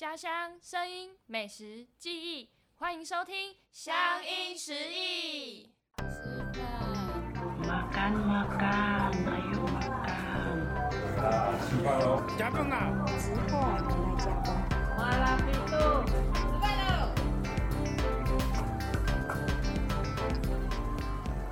家乡声音、美食、记忆，欢迎收听《乡音食忆》。吃饭，Makan, makan, ayo makan. 吃饭喽！加饭啊！之后啊，就来加工。麻辣皮肚。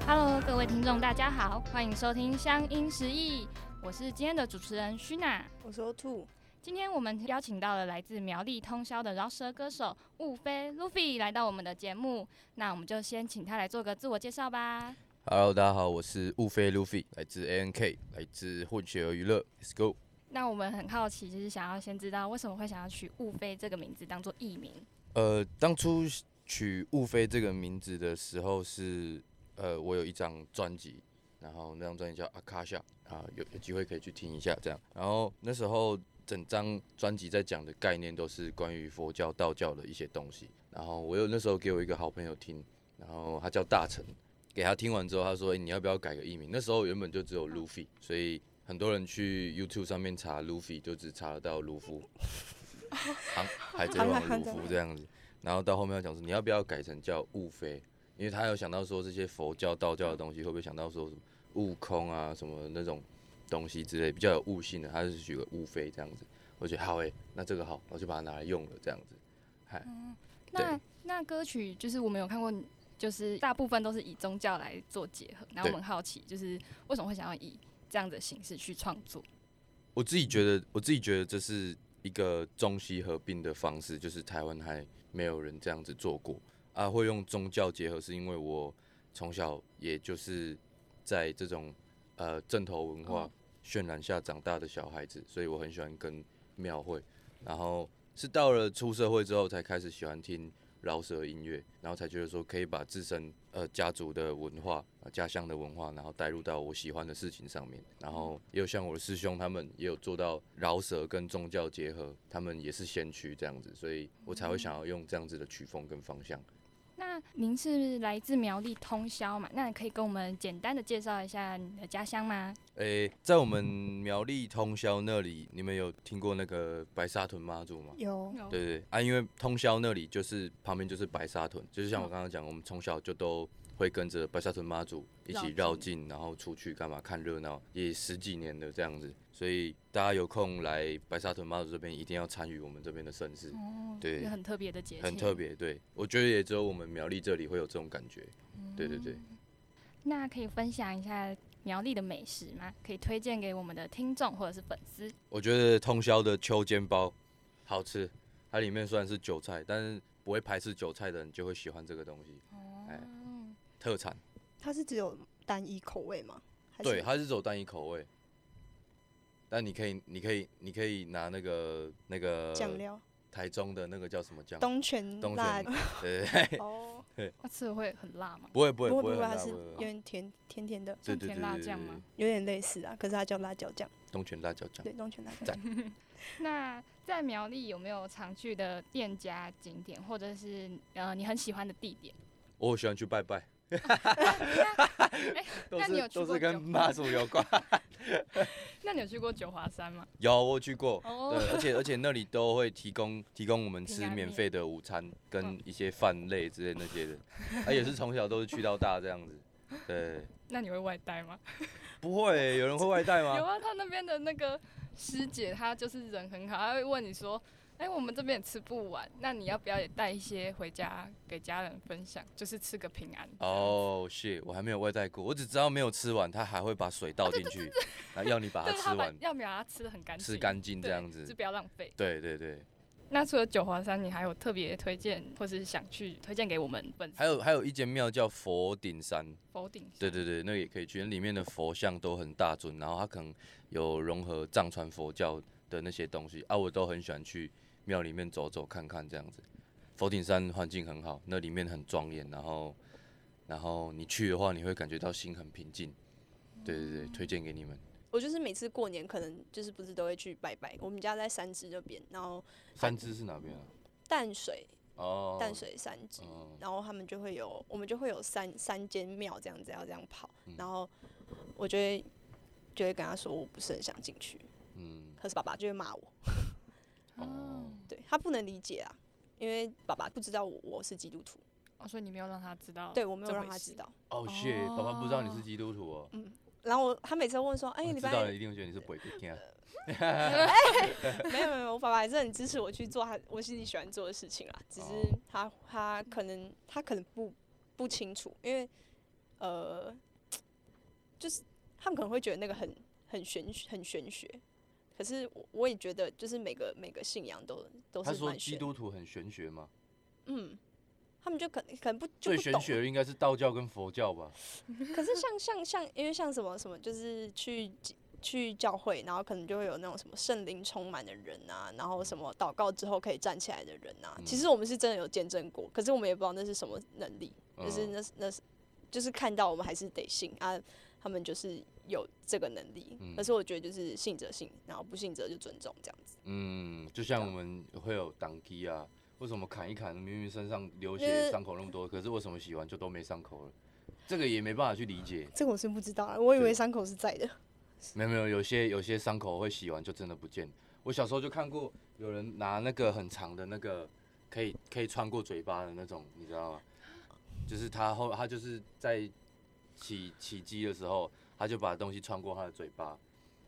Hello，各位听众，大家好，欢迎收听《乡音食忆》，我是今天的主持人虚娜。我说兔，今天我们邀请到了来自苗栗通宵的饶舌歌手雾飞 Luffy 来到我们的节目，那我们就先请他来做个自我介绍吧。Hello，大家好，我是雾飞 Luffy，来自 ANK，来自混血儿娱乐，Let's go。那我们很好奇，就是想要先知道为什么会想要取雾飞这个名字当做艺名。呃，当初取雾飞这个名字的时候是，呃，我有一张专辑，然后那张专辑叫阿卡夏啊，有有机会可以去听一下这样。然后那时候整张专辑在讲的概念都是关于佛教、道教的一些东西。然后我有那时候给我一个好朋友听，然后他叫大成，给他听完之后，他说：“哎、你要不要改个艺名？”那时候原本就只有 Luffy，所以很多人去 YouTube 上面查 Luffy 就只查得到卢夫，航海贼王的卢夫这样子。然后到后面要讲说，你要不要改成叫悟飞？因为他有想到说这些佛教、道教的东西，会不会想到说什么悟空啊什么那种东西之类，比较有悟性的，他就是取个悟飞这样子。我觉得好诶、那这个好，我就把它拿来用了这样子。嗨，那对那歌曲就是我们有看过，就是大部分都是以宗教来做结合，然后我们很好奇，就是为什么会想要以这样的形式去创作？我自己觉得，我自己觉得这是一个中西合并的方式，就是台湾还没有人这样子做过啊。会用宗教结合，是因为我从小也就是在这种呃正头文化哦渲染下长大的小孩子，所以我很喜欢跟庙会。然后是到了出社会之后，才开始喜欢听饶舌音乐，然后才觉得说可以把自身呃家族的文化、呃家乡的文化，然后带入到我喜欢的事情上面。然后也有像我的师兄他们也有做到饶舌跟宗教结合，他们也是先驱这样子，所以我才会想要用这样子的曲风跟方向。那您是来自苗栗通宵嘛？那你可以跟我们简单的介绍一下你的家乡吗？诶、在我们苗栗通宵那里，你们有听过那个白沙屯妈祖吗？有对对对啊，因为通宵那里就是旁边就是白沙屯，就是像我刚刚讲，我们从小就都会跟着白沙屯妈祖一起绕境，然后出去干嘛看热闹，也十几年了这样子，所以大家有空来白沙屯妈祖这边，一定要参与我们这边的盛事，哦，对很特别的节气，很特。别。对我觉得也只有我们苗栗这里会有这种感觉。对对对，那可以分享一下苗栗的美食吗？可以推荐给我们的听众或者是粉丝。我觉得通宵的秋煎包好吃，它里面虽然是韭菜，但是不会排斥韭菜的人就会喜欢这个东西，哎哦，特产。它是只有单一口味吗？还是对，它是只有单一口味，但你可以，你可以，你可以拿那个那个酱料，台中的那个叫什么酱？东泉东辣泉，对对 对，哦，那吃了会很辣吗？不会不会不会不会，它是有点甜甜甜的，像甜辣酱吗，有点类似啊，可是它叫辣椒酱，东泉辣椒酱。对，东泉辣椒赞酱。那在苗栗有没有常去的店家景点，或者是呃你很喜欢的地点？我喜欢去拜拜，都是跟妈祖有关。那你有去过九华山吗？有我去过，哦对，而且而且那里都会提供提供我们吃免费的午餐跟嗯一些饭类之类那些的，啊也是从小都是去到大这样子。对，那你会外带吗？不会，有人会外带吗有？啊，他那边的那个师姐，她就是人很好，她会问你说：“哎、我们这边也吃不完，那你要不要也带一些回家给家人分享，就是吃个平安？”哦，哦，谢，我还没有外带过，我只知道没有吃完，他还会把水倒进去，然后要你把它吃完，要不要它吃的很干净，吃干净这样子就。不要浪费。对对对，那除了九华山，你还有特别推荐，或是想去推荐给我们本？还有还有一间庙叫佛顶山，佛顶山，对对对，那个也可以去，里面的佛像都很大尊，然后它可能有融合藏传佛教的那些东西啊，我都很喜欢去庙里面走走看看这样子。佛顶山环境很好，那里面很庄严，然后然后你去的话，你会感觉到心很平静。对对对，推荐给你们。我就是每次过年可能就是不是都会去拜拜，我们家在三芝这边，然后三芝是哪边啊？淡水哦，淡水三支，哦，然后他们就会有，我们就会有三三间庙这样子要这样跑，嗯然后我就会就会跟他说我不是很想进去，嗯，可是爸爸就会骂我，哦，对他不能理解啊，因为爸爸不知道我我是基督徒，哦，所以你没有让他知道，对我没有让他知。道。哦，谢，爸爸不知道你是基督徒哦。嗯然后我他每次都问说，哎、哦礼拜知道了一定会觉得你是鬼给听。没有没有，我爸爸还是很支持我去做他我自己喜欢做的事情啊。只是哦他他可能他可能不不清楚，因为呃，就是他们可能会觉得那个很很玄很玄学。可是我我也觉得，就是每个每个信仰都都他说基督徒很玄学吗？嗯，他们就可能可能不就最。玄学的应该是道教跟佛教吧？可是像像像，因为像什么什么，就是去去教会，然后可能就会有那种什么圣灵充满的人啊，然后什么祷告之后可以站起来的人啊。其嗯实我们是真的有见证过，可是我们也不知道那是什么能力，就是嗯那是那是就是看到我们还是得信啊。他们就是有这个能力，嗯可是我觉得就是信者信，然后不信者就尊重这样子。嗯，就像我们会有挡机啊，为什么砍一砍，明明身上流呃血伤口那么多，可是为什么洗完就都没伤口了？这个也没办法去理解。这个我是不知道啊，我以为伤口是在的。没有没有，有些有些伤口会洗完就真的不见。我小时候就看过有人拿那个很长的那个可以可以穿过嘴巴的那种，你知道吗？就是他后他就是在起起机的时候，他就把东西穿过他的嘴巴，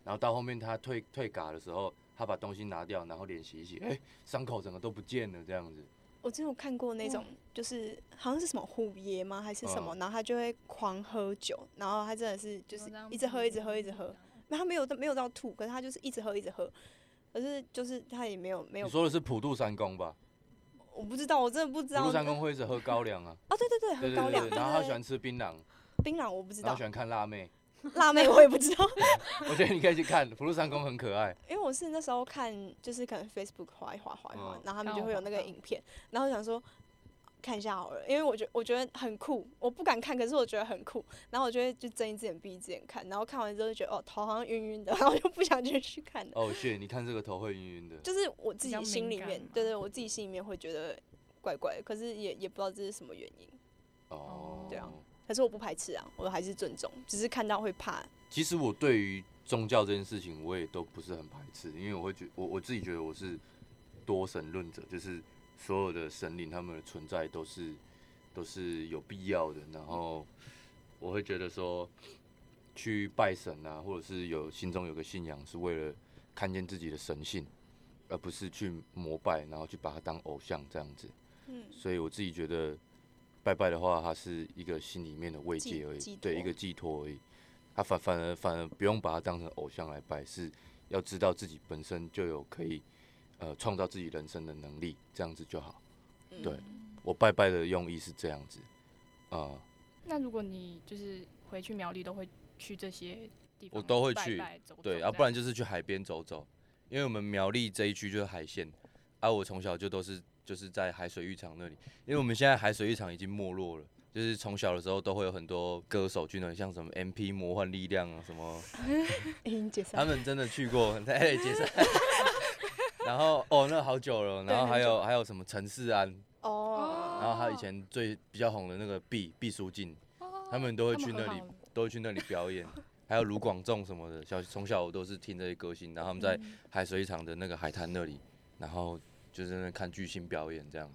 然后到后面他退退嘎的时候，他把东西拿掉，然后脸洗一洗，哎、伤口整个都不见了，这样子。我之前有看过那种，就是好像是什么虎爷吗，还是什么，嗯然后他就会狂喝酒，然后他真的是就是一直喝，一直喝，一直喝。那他没有没有到吐，可是他就是一直喝，一直喝。可是就是他也没有没有你，说的是普渡三公吧？我不知道，我真的不知道。普渡三公会一直喝高粱啊，啊，对对对，喝高粱，然后他喜欢吃槟榔，槟榔，我不知道然后喜。欢看辣妹。辣妹 我也不知道，我觉得你可以去看福禄三公很可爱。因为我是那时候看，就是可能 Facebook 滑一滑滑一滑嗯，然后他们就会有那个影片，然后我想说看一下好了，因为我觉我觉得很酷，我不敢看，可是我觉得很酷，然后我就会就睁一只眼闭一只眼看，然后看完之后就觉得哦头好像晕晕的，然后就不想继续看了。哦，谢，你看这个头会晕晕的。就是我自比较己心里面对对，我自己心里面会觉得怪怪的，可是也也不知道这是什么原因。哦，对啊可是我不排斥啊，我还是尊重，只是看到会怕。其实我对于宗教这件事情，我也都不是很排斥，因为我会觉我我自己觉得我是多神论者，就是所有的神灵他们的存在都是都是有必要的，然后我会觉得说去拜神啊，或者是有心中有个信仰，是为了看见自己的神性，而不是去膜拜，然后去把它当偶像这样子。嗯，所以我自己觉得拜拜的话，它是一个心里面的慰藉而已，对，一个寄托而已。他反反而反而不用把它当成偶像来拜，是要知道自己本身就有可以呃创造自己人生的能力，这样子就好。嗯。对我拜拜的用意是这样子，啊、那如果你就是回去苗栗，都会去这些地方，我都会去拜拜走走对啊，不然就是去海边走走，因为我们苗栗这一区就是海线，啊，我从小就都是就是在海水浴场那里，因为我们现在海水浴场已经没落了。就是从小的时候都会有很多歌手去那里，像什么 MP 魔幻力量啊，什么 已经解他。们真的去过，哎，解散。然后哦，那好久了。然后还有还有什么陈世安，哦，然后还有以前最比较红的那个毕毕书尽，他们都会去那里都会去那里表演。还有卢广仲什么的，小从小我都是听这些歌星，然后他们在海水场的那个海滩那里，然后就是看巨星表演这样。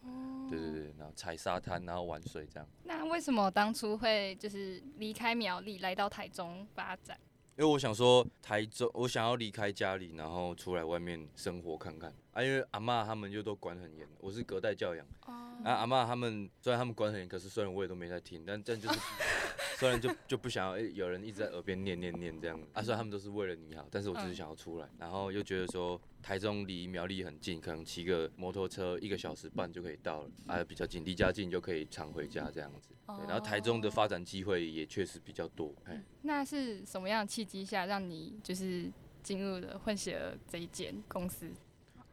对对对，然后踩沙滩，然后玩水这样。那为什么当初会就是离开苗栗来到台中发展？因为我想说，台中，我想要离开家里，然后出来外面生活看看啊。因为阿妈他们就都管很严，我是隔代教养。啊，阿妈他们虽然他们管很严，可是虽然我也都没在听，但但就是 虽然就就不想要、诶有人一直在耳边念念念这样。啊，虽然他们都是为了你好，但是我只是嗯想要出来，然后又觉得说台中离苗栗很近，可能骑个摩托车一个小时半就可以到了，啊，比较近，离家近就可以常回家这样子。对，然后台中的发展机会也确实比较多，哎。那是什么样的契机下让你就是进入了混血儿这一间公司？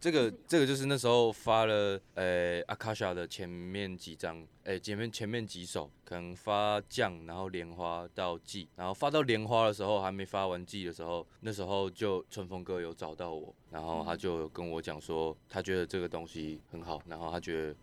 这个这个就是那时候发了呃阿卡莎的前面几张，诶前面前面几首，可能发酱，然后莲花到季，然后发到莲花的时候还没发完季的时候，那时候就春风哥有找到我，然后他就跟我讲说，他觉得这个东西很好，然后他觉得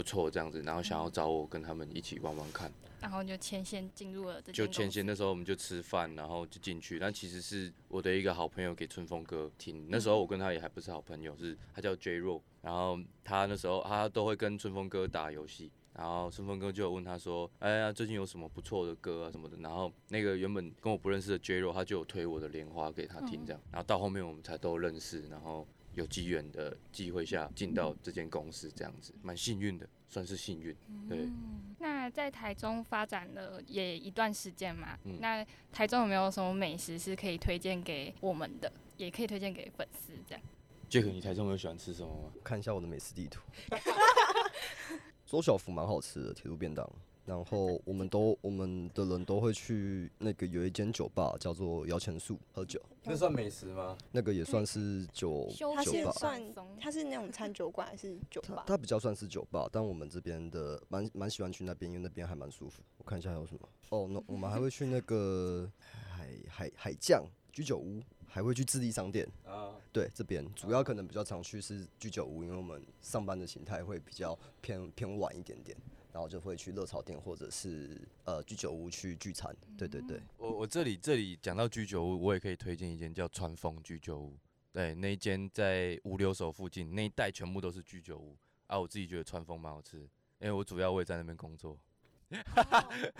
不错这样子，然后想要找我跟他们一起玩玩看。然后就牵线进入了这间就前线那时候我们就吃饭，然后就进去。但其实是我的一个好朋友给春风哥听，那时候我跟他也还不是好朋友，是他叫 J Ro，然后他那时候他都会跟春风哥打游戏。然后春风哥就有问他说：“哎呀，最近有什么不错的歌啊什么的？”然后那个原本跟我不认识的 J Ro，他就有推我的莲花给他听，这样。然后到后面我们才都认识，然后有机缘的机会下进到这间公司，这样子蛮幸运的，算是幸运。对，嗯，那在台中发展了也一段时间嘛，嗯那台中有没有什么美食是可以推荐给我们的，也可以推荐给粉丝这样？杰克，你台中有喜欢吃什么吗？看一下我的美食地图。周小福蛮好吃的铁路便当，然后我们都我们的人都会去那个有一间酒吧叫做摇钱树喝酒，那算美食吗？那个也算是酒它是酒吧。算它是那种餐酒馆还是酒吧？它比较算是酒吧，但我们这边的蛮蛮喜欢去那边，因为那边还蛮舒服。我看一下还有什么哦，那我们还会去那个海海海酱居酒屋，还会去智利商店。啊，对，这边主要可能比较常去是居酒屋，因为我们上班的形态会比较偏偏晚一点点，然后就会去热炒店或者是呃居酒屋去聚餐。对对对，我我这里这里讲到居酒屋，我也可以推荐一间叫川风居酒屋。对，那一间在五留守附近那一带全部都是居酒屋啊。我自己觉得川风蛮好吃，因为我主要我也在那边工作。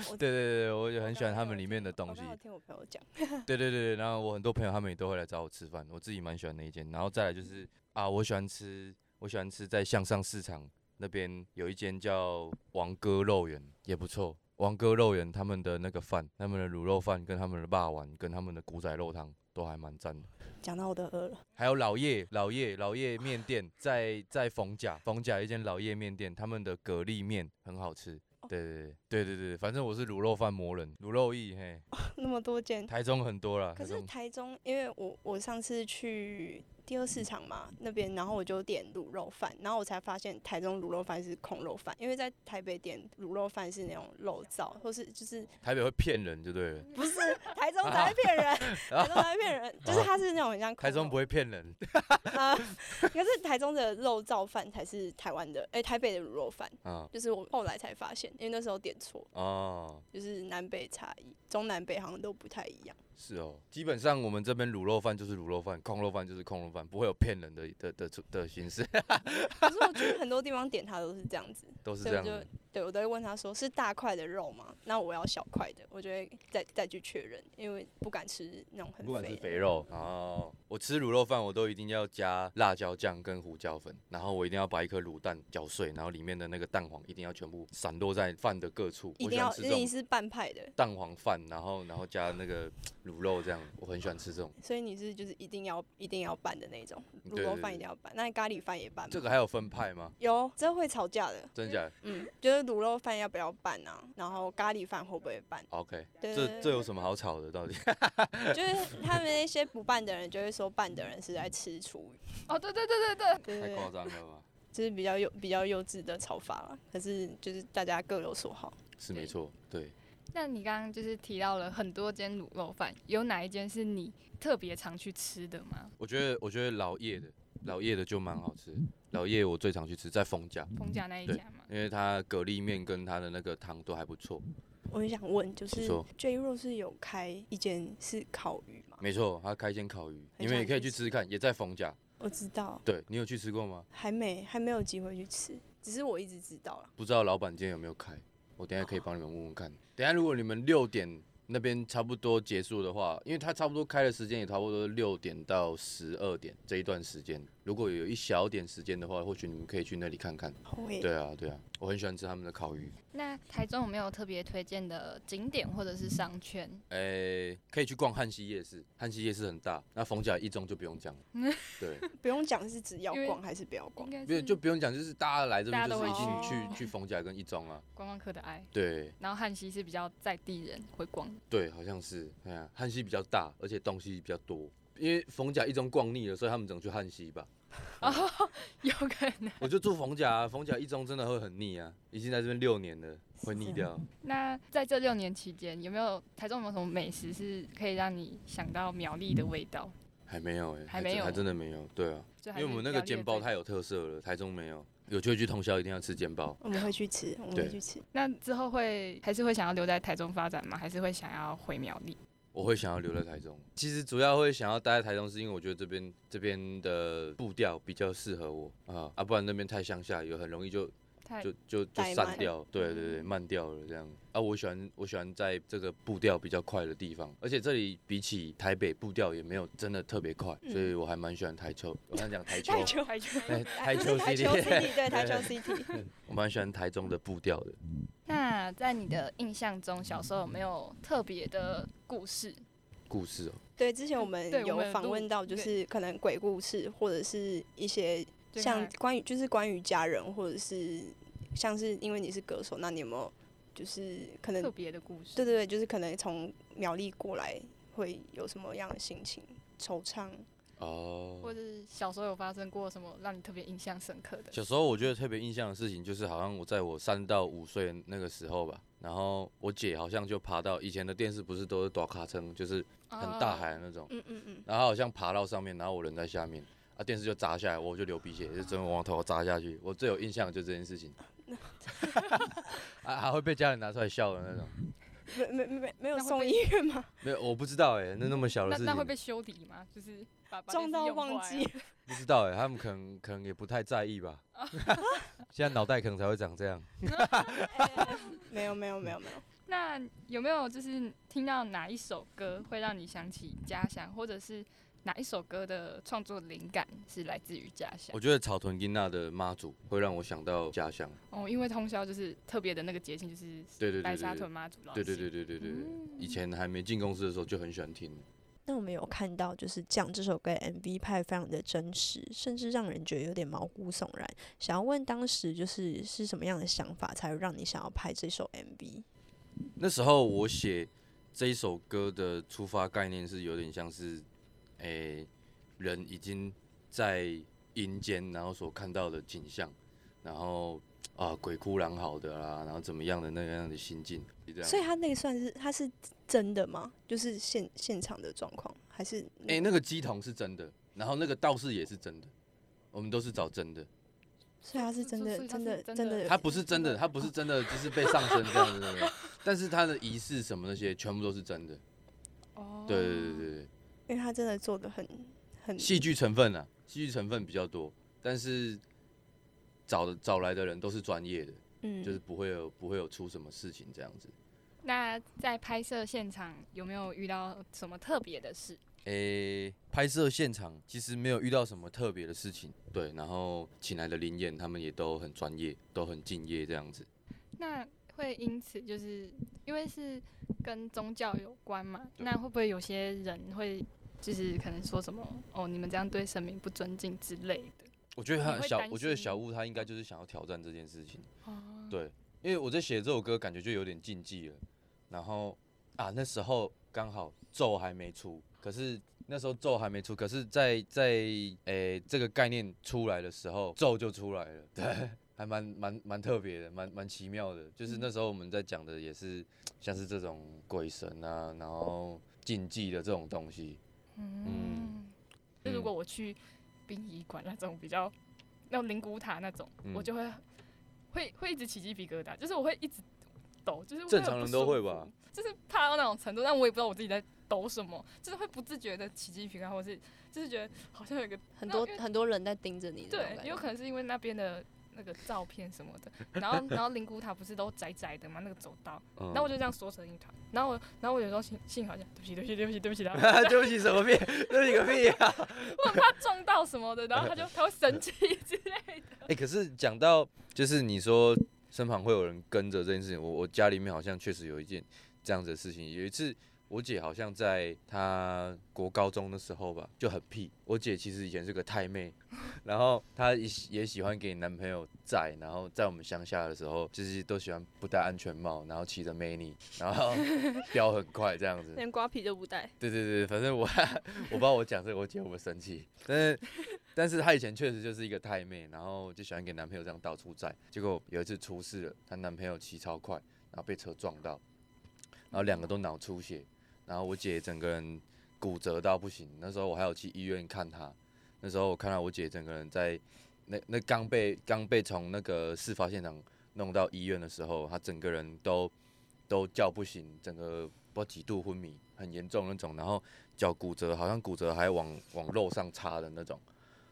我对对对，我也很喜欢他们里面的东西听我朋友讲，对对对对，然后我很多朋友他们也都会来找我吃饭，我自己蛮喜欢那一间。然后再来就是啊，我喜欢吃，我喜欢吃在向上市场那边有一间叫王哥肉圆，也不错。王哥肉圆他们的那个饭，他们的卤肉饭跟他们的霸王跟他们的古仔肉汤都还蛮赞的。讲到我的饿了。还有老叶老叶老叶面店在在逢甲逢甲一间老叶面店，他们的蛤蜊面很好吃。对对对对对对，反正我是卤肉饭魔人，卤肉意嘿，那么多间，台中很多啦。可是台中台中，因为我我上次去第二市场嘛那边，然后我就点卤肉饭，然后我才发现台中卤肉饭是空肉饭，因为在台北点卤肉饭是那种肉燥，或是就是台北会骗人对不对？了。不是台中才会骗人，台中才会骗人，就是它是那种很像台中不会骗人，啊，可是台中的肉燥饭才是台湾的，哎、台北的卤肉饭，啊。就是我后来才发现，因为那时候点错，哦，就是南北差异，中南北好像都不太一样。是哦，基本上我们这边卤肉饭就是卤肉饭，空肉饭就是空肉饭，不会有骗人的的的的的形式，可是我觉得很多地方点它都是这样子，都是这样的。对我都会问他说是大块的肉吗？那我要小块的，我就会再再去确认，因为不敢吃那种很不管是肥肉哦，我吃卤肉饭我都一定要加辣椒酱跟胡椒粉，然后我一定要把一颗卤蛋搅碎，然后里面的那个蛋黄一定要全部散落在饭的各处。一定要喜欢吃这种你是半派的，蛋黄饭，然后然后加那个卤肉这样，我很喜欢吃这种。所以你是就是一定要一定要拌的那种，卤对肉饭一定要拌，那咖喱饭也拌吗？这个还有分派吗？有，这会吵架的。真假的嗯，就是卤肉饭要不要拌啊？然后咖喱饭会不会拌？？OK，对这这有什么好吵的？到底？就是他们那些不拌的人就会说拌的人是在吃厨余，哦，对对对对对，对对对，太夸张了吧？就是比较幼比较幼稚的炒法了。可是就是大家各有所好。是没错，对。那你刚刚就是提到了很多间卤肉饭，有哪一间是你特别常去吃的吗？我觉得我觉得老叶的老叶的就蛮好吃，老叶我最常去吃，在丰家，丰家那一对家嘛？因为它蛤蜊面跟它的那个汤都还不错。我很想问，就是 J 肉是有开一间是烤鱼吗？没错，他开一间烤鱼，很你们也可以去去吃吃看，也在丰家。我知道，对你有去吃过吗？还没还没有机会去吃，只是我一直知道了。不知道老板今天有没有开，我等一下可以帮你们问问看。等一下如果你们六点那边差不多结束的话，因为它差不多开的时间也差不多六点到十二点这一段时间，如果有一小点时间的话，或许你们可以去那里看看。对啊，对啊，我很喜欢吃他们的烤鱼。那台中有没有特别推荐的景点或者是商圈？诶、可以去逛汉西夜市，汉西夜市很大，那逢甲一中就不用讲了。对，不用讲是指要逛还是不要逛应。该不是是就不用讲，就是大家来这边就是一起去去去逢甲跟一中啊。观光客的爱。对然后汉西是比较在地人会逛的，对，好像是。哎呀，汉西比较大，而且东西比较多。因为逢甲一中逛腻了，所以他们只能去汉西吧。有可能。我就住逢甲、啊，逢甲一中真的会很腻啊，已经在这边六年了，会腻掉。那在这六年期间，有没有台中有没有什么美食是可以让你想到苗栗的味道？还没有哎、还没有真还真的没有。对啊，因为我们那个煎包太有特色了，台中没有。有机会去通宵一定要吃煎包。我们会去吃，我们会去吃。那之后会还是会想要留在台中发展吗？还是会想要回苗栗？我会想要留在台中，其实主要会想要待在台中，是因为我觉得这边这边的步调比较适合我啊啊，不然那边太乡下，有很容易就太就就就慢散掉，对对对，慢掉了这样啊。我喜欢我喜欢在这个步调比较快的地方，而且这里比起台北步调也没有真的特别快，所以我还蛮喜欢台球。我刚才讲台 球，台球，台球。哎台秋台 CD，球 CD，对，台球 CD。我蛮喜欢台中的步调的。那在你的印象中，小时候有没有特别的故事？故事哦，对，之前我们有访问到，就是可能鬼故事，或者是一些就像关于就是关于家人，或者是像是因为你是歌手，那你有没有就是可能特别的故事？对对对，就是可能从苗栗过来会有什么样的心情惆怅？哦或，者是小时候有发生过什么让你特别印象深刻的？小时候我觉得特别印象的事情，就是好像我在我三到五岁那个时候吧，然后我姐好像就爬到以前的电视不是都是短卡称，就是很大海的那种，嗯嗯嗯，然后好像爬到上面，然后我人在下面，啊电视就砸下来，我就流鼻血，就整个往头砸下去。我最有印象的就这件事情，啊还会被家人拿出来笑的那种。没没没没没有那会被送医院吗？没有，我不知道哎、那那么小的事情，那那会被修理吗？就是把把撞到电视用忘记坏啊，不知道哎、他们可能可能也不太在意吧。现在脑袋可能才会长这样。没有没有没有没有。那有没有就是听到哪一首歌会让你想起家乡，或者是哪一首歌的创作灵感是来自于家乡我？觉得草屯金娜的妈祖会让我想到家乡。哦，因为通宵就是特别的那个节庆，就是对对对白沙对屯妈祖老对对戏对对对对对，嗯以前还没进公司的时候就很喜欢听。那我们有看到，就是《讲》这首歌 MV 拍得非常的真实，甚至让人觉得有点毛骨悚然。想要问当时就是是什么样的想法，才会让你想要拍这首 MV？那时候我写这一首歌的出发概念是有点像是，诶、人已经在阴间，然后所看到的景象，然后啊鬼哭狼嚎的啦，然后怎么样的那样的心境，这样。所以他那个算是他是真的吗？就是现现场的状况，还是诶、那个鸡童是真的，然后那个道士也是真的，我们都是找真的。所以他是真的真的的真的，他不是真的，他不是真的，就是被上身这样子的，但是他的仪式什么那些全部都是真的。哦，对对对对对。因为他真的做的很很戏剧成分啊，戏剧成分比较多，但是找的找来的人都是专业的，嗯，就是不会有不会有出什么事情这样子。那在拍摄现场有没有遇到什么特别的事？诶、拍摄现场其实没有遇到什么特别的事情，对，然后请来的灵演他们也都很专业，都很敬业这样子。那会因此就是因为是跟宗教有关嘛？那会不会有些人会就是可能说什么哦，你们这样对神明不尊敬之类的？我觉得他小我觉得小雾他应该就是想要挑战这件事情，哦，对，因为我在写这首歌感觉就有点禁忌了，然后啊那时候刚好咒还没出，可是那时候咒还没出，可是在在诶、这个概念出来的时候，咒就出来了，对，还蛮蛮蛮特别的，蛮蛮奇妙的，就是那时候我们在讲的也是像是这种鬼神啊，然后禁忌的这种东西，嗯，就如果我去殡仪馆那种比较那种灵骨塔那种，嗯。我就会会会一直起鸡皮疙瘩，就是我会一直抖，就是会正常人都会吧，就是怕到那种程度，但我也不知道我自己在抖什么，就是会不自觉的起鸡皮疙瘩，或是就是觉得好像有一个很多很多人在盯着你对，有可能是因为那边的那个照片什么的，然后 然后灵骨塔不是都窄窄的嘛，那个走道，嗯然后我就这样缩成一团，然后我然后我有时候幸幸好像对不起对不起对不起对不起，然后对不起什么屁，对不起个屁啊！我很怕撞到什么的，然后他就他会生气之类的。哎、可是讲到就是你说身旁会有人跟着这件事情，我我家里面好像确实有一件这样子的事情。有一次，我姐好像在她国高中的时候吧，就很屁。我姐其实以前是个太妹，然后她也喜也喜欢给男朋友载，然后在我们乡下的时候，就是都喜欢不戴安全帽，然后骑着 mini，然后 飙很快这样子。连瓜皮都不戴。对对对，反正我我不知道我讲这个我姐会不会生气，但是但是她以前确实就是一个太妹，然后就喜欢给男朋友这样到处载，结果有一次出事了，她男朋友骑超快，然后被车撞到，然后两个都脑出血，然后我姐整个人骨折到不行，那时候我还有去医院看她，那时候我看到我姐整个人在那那刚被刚被从那个事发现场弄到医院的时候，她整个人都都叫不醒，整个不知道几度昏迷，很严重那种，然后脚骨折，好像骨折还往往肉上插的那种，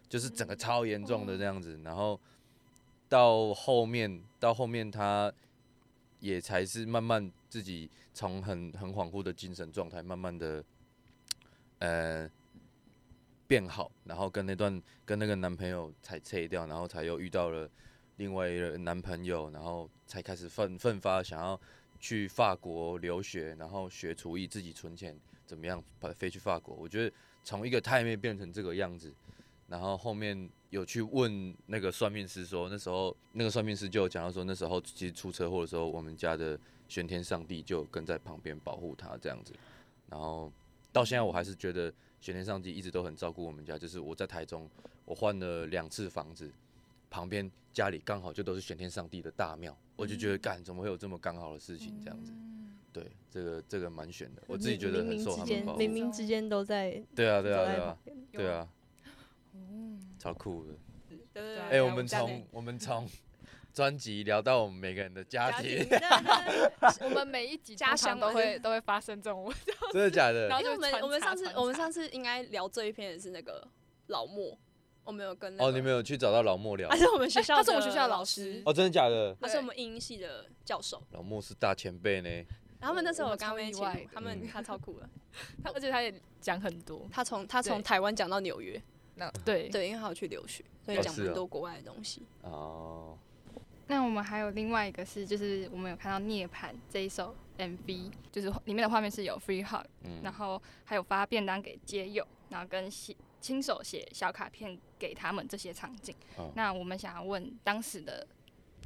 就是整个超严重的这样子，然后到后面到后面她也才是慢慢自己从很很恍惚的精神状态，慢慢的呃变好，然后跟那段跟那个男朋友才拆掉，然后才又遇到了另外一个男朋友，然后才开始奋奋发想要去法国留学，然后学厨艺，自己存钱，怎么样把飞去法国？我觉得从一个太妹变成这个样子，然后后面有去问那个算命师说，那时候那个算命师就讲到说，那时候其实出车祸的时候，我们家的玄天上帝就跟在旁边保护他这样子，然后到现在我还是觉得玄天上帝一直都很照顾我们家，就是我在台中，我换了两次房子，旁边家里刚好就都是玄天上帝的大庙，我就觉得干怎么会有这么刚好的事情这样子？对，这个这个蛮悬的，我自己觉得很受他们保护间冥。冥之间都在对啊，对啊，对啊，对啊，嗯，超酷的。对对哎、对我们从我们从专辑聊到我们每个人的家家庭。我们每一集家乡都会都会发生这种。问题，真的假的？然？后我们我们上次我们上次应该聊这一篇的是那个老莫，我们有跟那哦，你们有去找到老莫聊他？是我们学校，他是我们学校的老师。哦，真的假的？他是我们英音系的教授。老莫是大前辈呢。然后他们那时候我们有跟他们一起超意外，他们嗯。他超酷了。他而且他也讲很多，他从他从台湾讲到纽约，那对。对，因为他有去留学，所以讲哦是哦。蛮多国外的东西。哦，那我们还有另外一个是，就是我们有看到《涅槃》这一首 MV，就是里面的画面是有 free hug，嗯然后还有发便当给街友，然后跟写亲手写小卡片给他们这些场景。哦那我们想要问当时的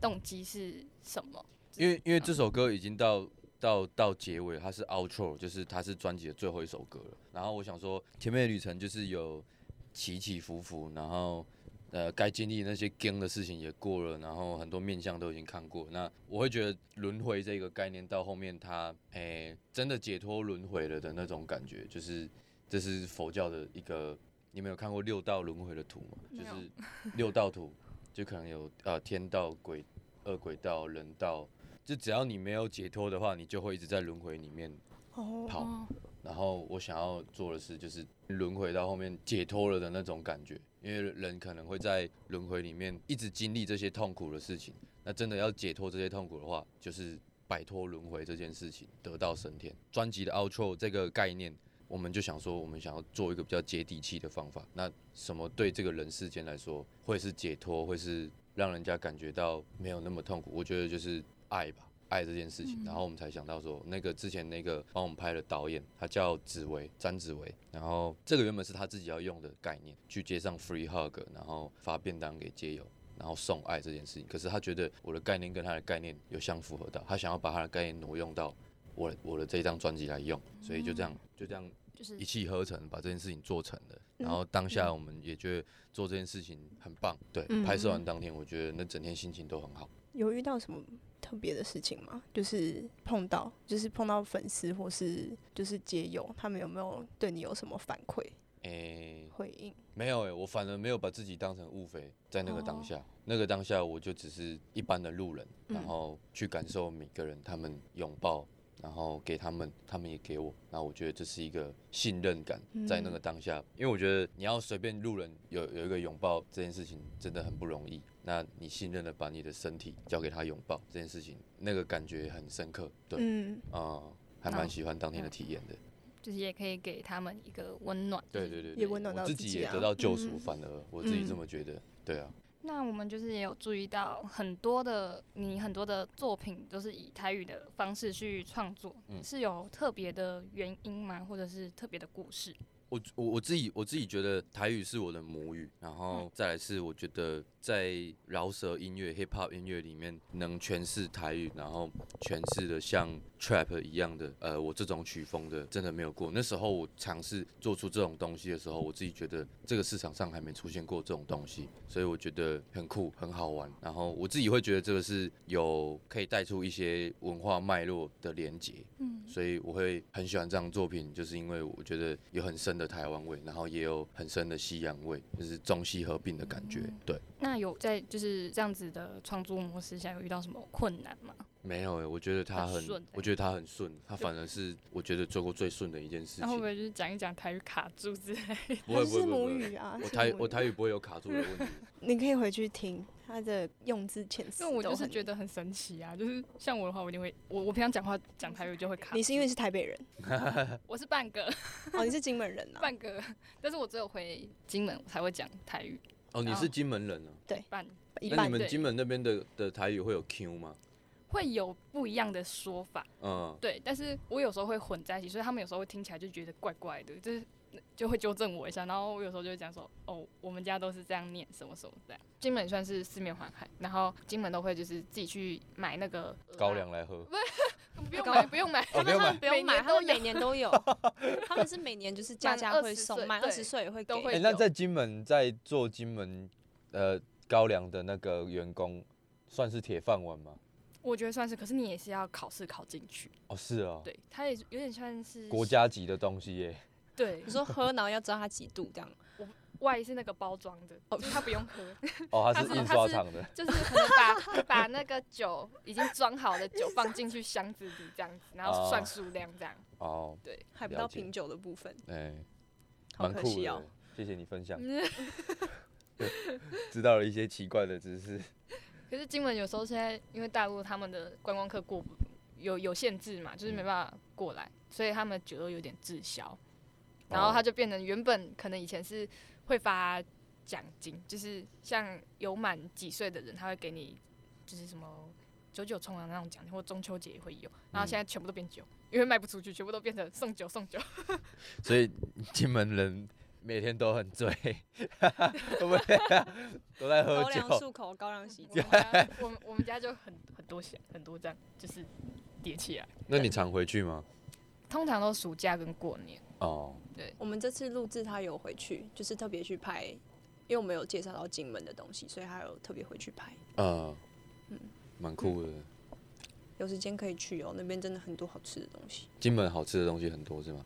动机是什么？因为因为这首歌已经到到到结尾，它是 outro，就是它是专辑的最后一首歌了。然后我想说，前面的旅程就是有起起伏伏，然后呃该经历那些惊的事情也过了，然后很多面相都已经看过。那我会觉得轮回这个概念到后面它，诶真的解脱轮回了的那种感觉，就是这是佛教的一个。你们有看过六道轮回的图吗？就是六道图，就可能有呃天道、鬼、恶鬼道、人道，就只要你没有解脱的话，你就会一直在轮回里面哦跑。然后我想要做的事，就是轮回到后面解脱了的那种感觉，因为人可能会在轮回里面一直经历这些痛苦的事情。那真的要解脱这些痛苦的话，就是摆脱轮回这件事情，得到升天。专辑的 outro 这个概念，我们就想说，我们想要做一个比较接地气的方法。那什么对这个人世间来说会是解脱，会是让人家感觉到没有那么痛苦？我觉得就是爱吧。爱这件事情，然后我们才想到说，那个之前那个帮我们拍的导演，他叫紫薇，詹紫薇，然后这个原本是他自己要用的概念，去接上 free hug，然后发便当给街友，然后送爱这件事情。可是他觉得我的概念跟他的概念有相符合到，他想要把他的概念挪用到我我的这张专辑来用，所以就这样就这样就是一气呵成把这件事情做成了。然后当下我们也觉得做这件事情很棒，对，嗯拍摄完当天，我觉得那整天心情都很好。有遇到什么特别的事情吗？就是碰到，就是碰到粉丝或是就是街友，他们有没有对你有什么反馈诶、回应？没有诶、我反而没有把自己当成物飞，在那个当哦下，那个当下我就只是一般的路人，嗯然后去感受每个人他们拥抱，然后给他们，他们也给我，然后我觉得这是一个信任感，在那个当下，因为我觉得你要随便路人有有一个拥抱这件事情真的很不容易，那你信任的把你的身体交给他拥抱这件事情，那个感觉很深刻，对，嗯，啊、还蛮喜欢当天的体验的。就是也可以给他们一个温暖。对对对也，温暖到自自己啊己也得到救赎，嗯反而我自己这嗯么觉得。对啊，那我们就是也有注意到很多的你很多的作品都是以台语的方式去创作，嗯是有特别的原因吗？或者是特别的故事？我我我自己我自己觉得台语是我的母语，然后再来是我觉得在饶舌音乐、hip hop 音乐里面能诠释台语，然后诠释的像 trap 一样的，呃，我这种曲风的真的没有过。那时候我尝试做出这种东西的时候，我自己觉得这个市场上还没出现过这种东西，所以我觉得很酷，很好玩。然后我自己会觉得这个是有可以带出一些文化脉络的连接，嗯，所以我会很喜欢这样作品，就是因为我觉得有很深的台湾味，然后也有很深的西洋味，就是中西合并的感觉。对，那有在就是这样子的创作模式下有遇到什么困难吗？没有诶、我觉得他很，很欸我觉得他很顺，他反而是我觉得做过最顺的一件事情。那会不会就是讲一讲台语卡住之类的？不会它是母不会不会不会语啊，我台我台语不会有卡住的问题。你可以回去听他的用字遣词，因为我就是觉得很神奇啊，就是像我的话，我一定会，我我平常讲话讲台语就会卡。你是因为是台北人 我是半个哦，你是金门人啊？半个，但是我只有回金门我才会讲台语，哦，你是金门人啊？半一半那你们金门那边的的台语会有 Q 吗？会有不一样的说法，嗯，对，但是我有时候会混在一起，所以他们有时候会听起来就觉得怪怪的，就是就会纠正我一下，然后我有时候就会讲说，哦，我们家都是这样念，什么什么这样。金门算是四面环海，然后金门都会就是自己去买那个高粱来喝。不用买，不用买，哦不用买不用买，他们每每年都有，他们是每年就是家家会送，满二十岁也会都会那在金门在做金门呃高粱的那个员工，算是铁饭碗吗？我觉得算是，可是你也是要考试考进去，哦，是哦，对，它也有点像是国家级的东西耶。对 你，说喝，然后要知道它几度这样。我外是那个包装的，就是它不用喝，哦，它它是印刷厂的。就是可能把 把那个酒已经装好的酒放进去箱子里这样子，然后算数量这样。哦，对还不到品酒的部分，哎、好蛮酷的可惜哦。。谢谢你分享，知道了一些奇怪的知识。可是金门有时候现在因为大陆他们的观光客过不有有限制嘛，就是没办法过来，所以他们酒都有点滞销，然后他就变成原本可能以前是会发奖金，就是像有满几岁的人，他会给你就是什么九九冲啊那种奖金，或中秋节也会有，然后现在全部都变酒，因为卖不出去，全部都变成送酒送酒。所以金门人每天都很醉，会不会都在喝高粱？漱口，高粱洗我们家我们我们家就很很多箱很多这样，就是叠起来，那你常回去吗？通常都暑假跟过年。哦，对我们这次录制他有回去，就是特别去拍，因为我们有介绍到金门的东西，所以他有特别回去拍。呃，嗯蛮酷的。有时间可以去哦，那边真的很多好吃的东西。金门好吃的东西很多是吗？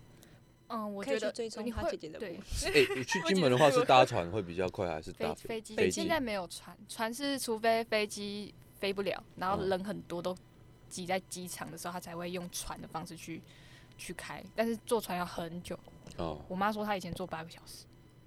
嗯，我可以觉得去追踪你会他姐姐的对部 哎、去金门的话是搭船会比较快，还是搭飞飞机飞机？现在没有船，船是除非飞机飞不了，然后嗯人很多都挤在机场的时候，他才会用船的方式去去开。但是坐船要很久，哦，我妈说她以前坐八个小时，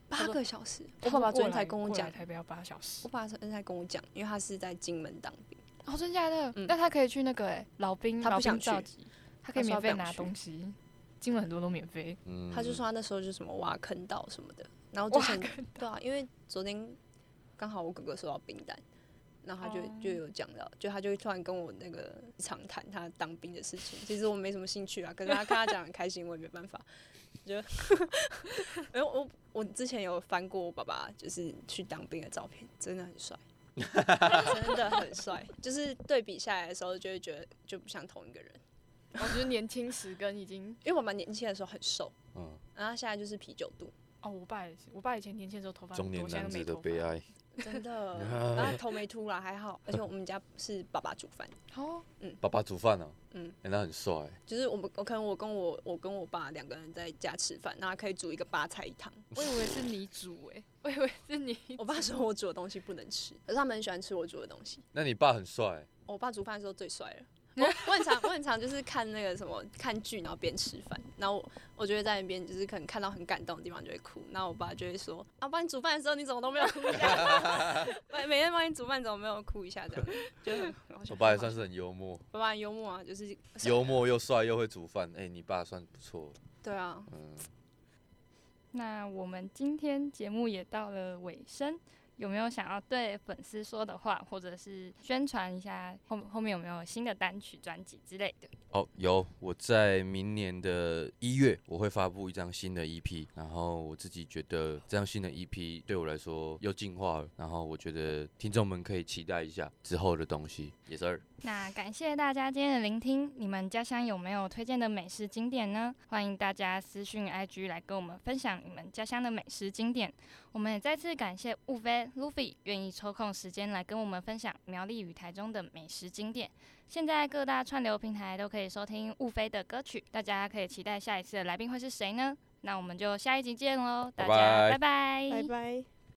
八个小时，我爸爸昨天才跟我讲过来，台北要八小时我。爸昨天才跟我讲，因为他是在金门当兵，哦，真假的？嗯但他可以去那个哎、老兵老他不想去兵召集，他可以免费拿东西，金门很多都免费。嗯他就说他那时候就什么挖坑道什么的，然后之挖前对啊，因为昨天刚好我哥哥收到冰单，然后他就、哦就有讲到，就他就突然跟我那个常谈他当兵的事情，其实我没什么兴趣啊，可是他看他讲很开心，我也没办法，就，因为我我之前有翻过我爸爸就是去当兵的照片，真的很帅。真的很帅，就是对比下来的时候，就会觉得就不像同一个人。我觉得年轻时跟已经 因为我爸年轻的时候很瘦，嗯，然后现在就是啤酒肚，哦，我爸也是，我爸以前年轻的时候头发中年男子。的悲哀。真的，然后头没秃了，还好。而且我们家是爸爸煮饭，哦，嗯爸爸煮饭哦，嗯嗯，那很帅。就是我们我可能我跟我我跟我爸两个人在家吃饭，然后可以煮一个八菜一汤。我以为是你煮哎、我以为是你。我爸说我煮的东西不能吃，可是他们很喜欢吃我煮的东西。那你爸很帅，我爸煮饭的时候最帅了。我我很常我很常就是看那个什么看剧，然后边吃饭，然后我我就会在那边就是可能看到很感动的地方就会哭，然后我爸就会说啊，帮你煮饭的时候你怎么都没有哭一下，每每天帮你煮饭怎么没有哭一下这样，就很很好笑我爸也算是很幽默，我爸很幽默啊，就是幽默又帅又会煮饭。哎、你爸算不错，对啊，嗯，那我们今天节目也到了尾声，有没有想要对粉丝说的话，或者是宣传一下后后面有没有新的单曲、专辑之类的？哦，有，我在明年的一月我会发布一张新的 EP，然后我自己觉得这张新的 EP 对我来说又进化了，然后我觉得听众们可以期待一下之后的东西。也是。那感谢大家今天的聆听，你们家乡有没有推荐的美食景点呢？欢迎大家私讯 IG 来跟我们分享你们家乡的美食景点。我们也再次感谢雾飞 Luffy 愿意抽空时间来跟我们分享苗栗与台中的美食景点。现在各大串流平台都可以收听雾飞的歌曲，大家可以期待下一次的来宾会是谁呢？那我们就下一集见喽，大家拜拜拜拜拜拜。